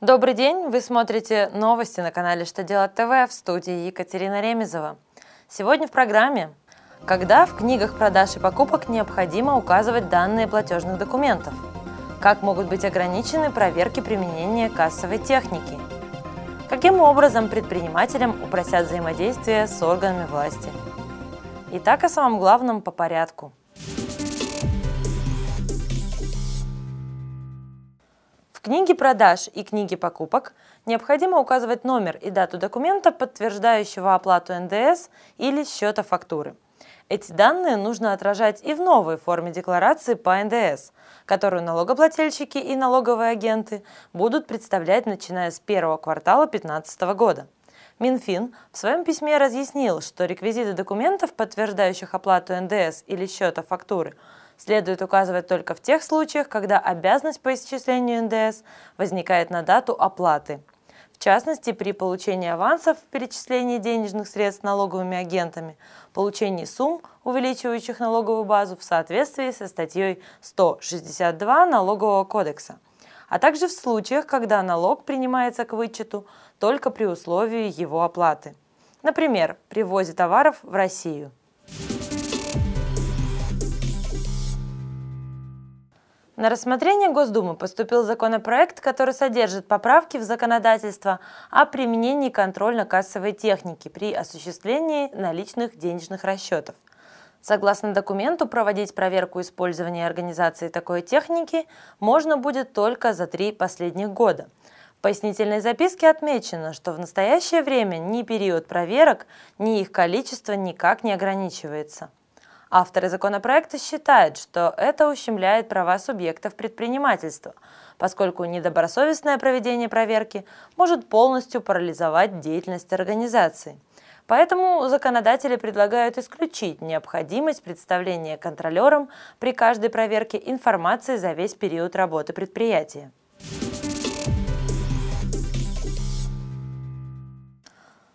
Добрый день! Вы смотрите новости на канале «Что делать ТВ» в студии Екатерина Ремезова. Сегодня в программе Когда в книгах продаж и покупок необходимо указывать данные платежных документов? Как могут быть ограничены проверки применения кассовой техники? Каким образом предпринимателям упростят взаимодействие с органами власти? Итак, о самом главном по порядку – книге продаж и книге покупок необходимо указывать номер и дату документа, подтверждающего оплату НДС или счета фактуры. Эти данные нужно отражать и в новой форме декларации по НДС, которую налогоплательщики и налоговые агенты будут представлять начиная с первого квартала 2015 года. Минфин в своем письме разъяснил, что реквизиты документов, подтверждающих оплату НДС или счета фактуры, следует указывать только в тех случаях, когда обязанность по исчислению НДС возникает на дату оплаты. В частности, при получении авансов в перечислении денежных средств налоговыми агентами, получении сумм, увеличивающих налоговую базу в соответствии со статьей 162 Налогового кодекса, а также в случаях, когда налог принимается к вычету только при условии его оплаты. Например, при ввозе товаров в Россию. На рассмотрение Госдумы поступил законопроект, который содержит поправки в законодательство о применении контрольно-кассовой техники при осуществлении наличных денежных расчетов. Согласно документу, проводить проверку использования организации такой техники можно будет только за три последних года. В пояснительной записке отмечено, что в настоящее время ни период проверок, ни их количество никак не ограничивается. Авторы законопроекта считают, что это ущемляет права субъектов предпринимательства, поскольку недобросовестное проведение проверки может полностью парализовать деятельность организации. Поэтому законодатели предлагают исключить необходимость представления контролерам при каждой проверке информации за весь период работы предприятия.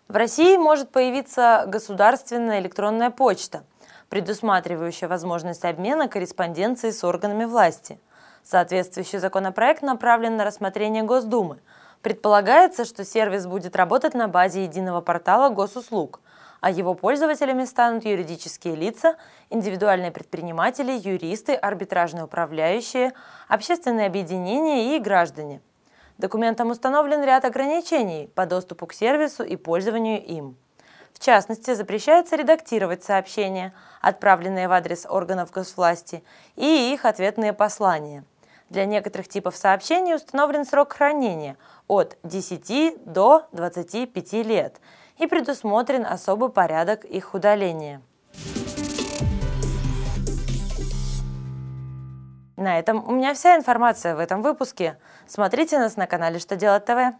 В России может появиться государственная электронная почта – предусматривающая возможность обмена корреспонденцией с органами власти. Соответствующий законопроект направлен на рассмотрение Госдумы. Предполагается, что сервис будет работать на базе единого портала госуслуг, а его пользователями станут юридические лица, индивидуальные предприниматели, юристы, арбитражные управляющие, общественные объединения и граждане. Документом установлен ряд ограничений по доступу к сервису и пользованию им. В частности, запрещается редактировать сообщения, отправленные в адрес органов госвласти, и их ответные послания. Для некоторых типов сообщений установлен срок хранения от 10 до 25 лет и предусмотрен особый порядок их удаления. На этом у меня вся информация в этом выпуске. Смотрите нас на канале «Что делать ТВ».